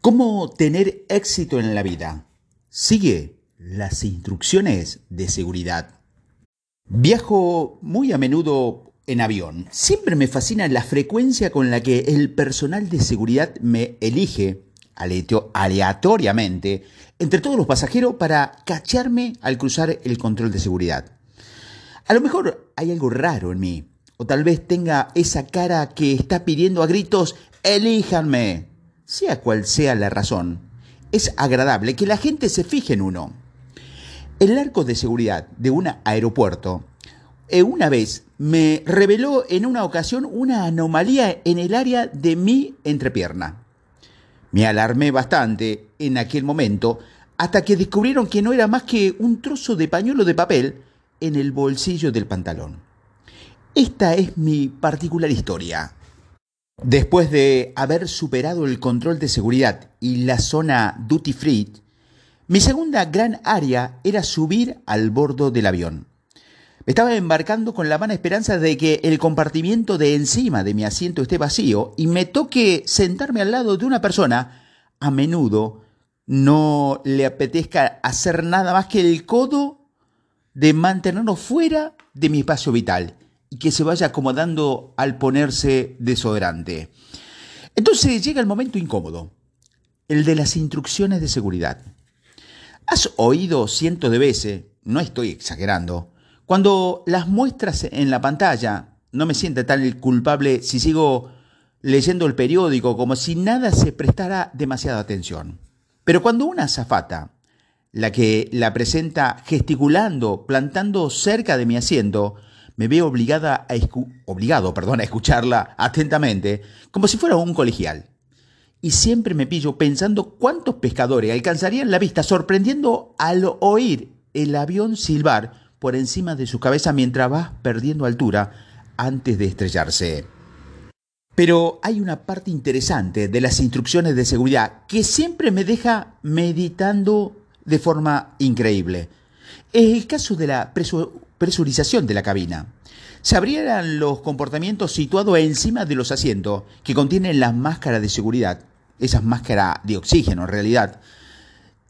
¿Cómo tener éxito en la vida? Sigue las instrucciones de seguridad. Viajo muy a menudo en avión. Siempre me fascina la frecuencia con la que el personal de seguridad me elige aleatoriamente entre todos los pasajeros para cacharme al cruzar el control de seguridad. A lo mejor hay algo raro en mí, o tal vez tenga esa cara que está pidiendo a gritos, elíjanme. Sea cual sea la razón, es agradable que la gente se fije en uno. El arco de seguridad de un aeropuerto eh, una vez me reveló en una ocasión una anomalía en el área de mi entrepierna. Me alarmé bastante en aquel momento hasta que descubrieron que no era más que un trozo de pañuelo de papel en el bolsillo del pantalón. Esta es mi particular historia. Después de haber superado el control de seguridad y la zona duty free, mi segunda gran área era subir al bordo del avión. Me estaba embarcando con la vana esperanza de que el compartimiento de encima de mi asiento esté vacío y me toque sentarme al lado de una persona, a menudo no le apetezca hacer nada más que el codo de mantenernos fuera de mi espacio vital y que se vaya acomodando al ponerse desodorante. Entonces llega el momento incómodo, el de las instrucciones de seguridad. Has oído cientos de veces, no estoy exagerando, cuando las muestras en la pantalla, no me siento tan culpable si sigo leyendo el periódico como si nada se prestara demasiada atención. Pero cuando una azafata, la que la presenta gesticulando, plantando cerca de mi asiento, me veo obligada a obligado perdón, a escucharla atentamente, como si fuera un colegial. Y siempre me pillo pensando cuántos pescadores alcanzarían la vista sorprendiendo al oír el avión silbar por encima de su cabeza mientras va perdiendo altura antes de estrellarse. Pero hay una parte interesante de las instrucciones de seguridad que siempre me deja meditando de forma increíble. Es el caso de la presurización de la cabina. Se abrieran los comportamientos situados encima de los asientos que contienen las máscaras de seguridad, esas máscaras de oxígeno en realidad.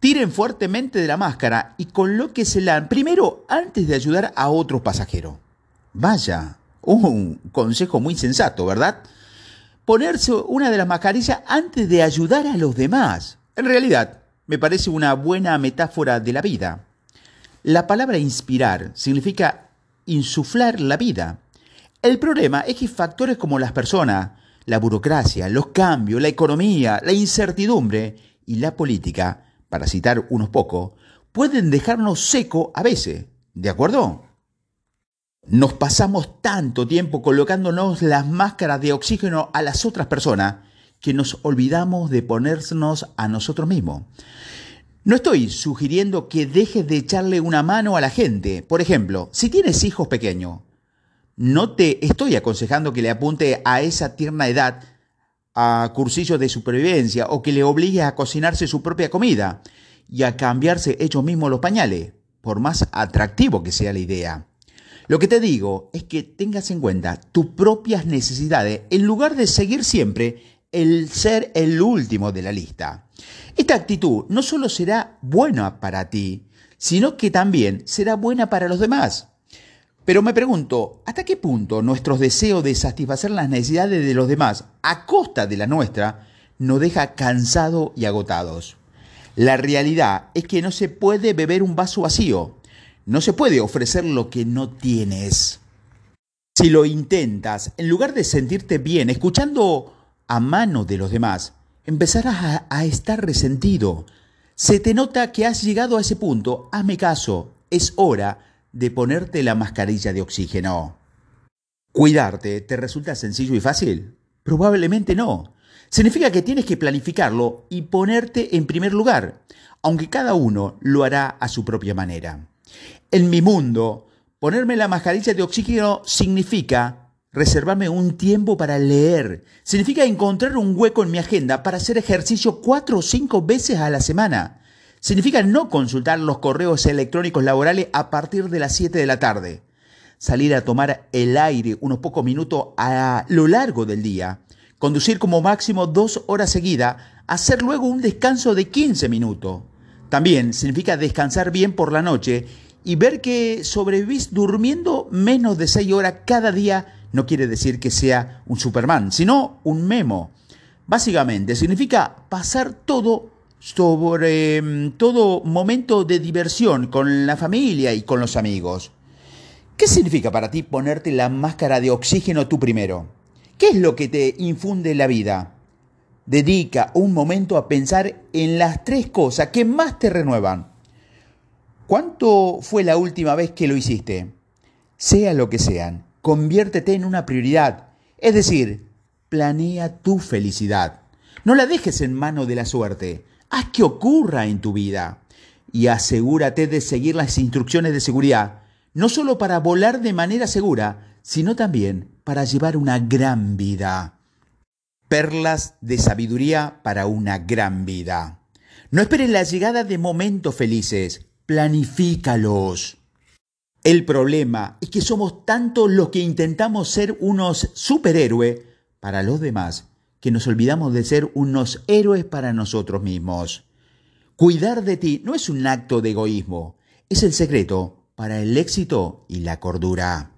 Tiren fuertemente de la máscara y colóquesela primero antes de ayudar a otros pasajeros. Vaya, un consejo muy sensato, ¿verdad? Ponerse una de las mascarillas antes de ayudar a los demás. En realidad, me parece una buena metáfora de la vida. La palabra inspirar significa insuflar la vida. El problema es que factores como las personas, la burocracia, los cambios, la economía, la incertidumbre y la política, para citar unos pocos, pueden dejarnos seco a veces, ¿de acuerdo? Nos pasamos tanto tiempo colocándonos las máscaras de oxígeno a las otras personas que nos olvidamos de ponernos a nosotros mismos. No estoy sugiriendo que dejes de echarle una mano a la gente. Por ejemplo, si tienes hijos pequeños, no te estoy aconsejando que le apunte a esa tierna edad a cursillos de supervivencia o que le obligue a cocinarse su propia comida y a cambiarse ellos mismos los pañales, por más atractivo que sea la idea. Lo que te digo es que tengas en cuenta tus propias necesidades en lugar de seguir siempre el ser el último de la lista. Esta actitud no solo será buena para ti, sino que también será buena para los demás. Pero me pregunto, ¿hasta qué punto nuestros deseos de satisfacer las necesidades de los demás a costa de la nuestra nos deja cansados y agotados? La realidad es que no se puede beber un vaso vacío, no se puede ofrecer lo que no tienes. Si lo intentas, en lugar de sentirte bien escuchando a mano de los demás, empezarás a, estar resentido. Se te nota que has llegado a ese punto. Hazme caso, es hora de ponerte la mascarilla de oxígeno. ¿Cuidarte te resulta sencillo y fácil? Probablemente no. Significa que tienes que planificarlo y ponerte en primer lugar, aunque cada uno lo hará a su propia manera. En mi mundo, ponerme la mascarilla de oxígeno significa reservarme un tiempo para leer. Significa encontrar un hueco en mi agenda para hacer ejercicio cuatro o cinco veces a la semana. Significa no consultar los correos electrónicos laborales a partir de las 7 de la tarde. Salir a tomar el aire unos pocos minutos a lo largo del día. conducir como máximo dos horas seguidas, hacer luego un descanso de 15 minutos. También significa descansar bien por la noche y ver que sobrevivís durmiendo menos de 6 horas cada día no quiere decir que sea un Superman, sino un memo. Básicamente significa pasar todo sobre mm, todo momento de diversión con la familia y con los amigos. ¿Qué significa para ti ponerte la máscara de oxígeno tú primero? ¿Qué es lo que te infunde la vida? Dedica un momento a pensar en las tres cosas que más te renuevan. ¿Cuánto fue la última vez que lo hiciste? Sea lo que sean, conviértete en una prioridad. Es decir, planea tu felicidad. No la dejes en mano de la suerte. Haz que ocurra en tu vida. Y asegúrate de seguir las instrucciones de seguridad, no solo para volar de manera segura, sino también para llevar una gran vida. Perlas de sabiduría para una gran vida. No esperes la llegada de momentos felices, planifícalos. El problema es que somos tantos los que intentamos ser unos superhéroes para los demás que nos olvidamos de ser unos héroes para nosotros mismos. Cuidar de ti no es un acto de egoísmo, es el secreto para el éxito y la cordura.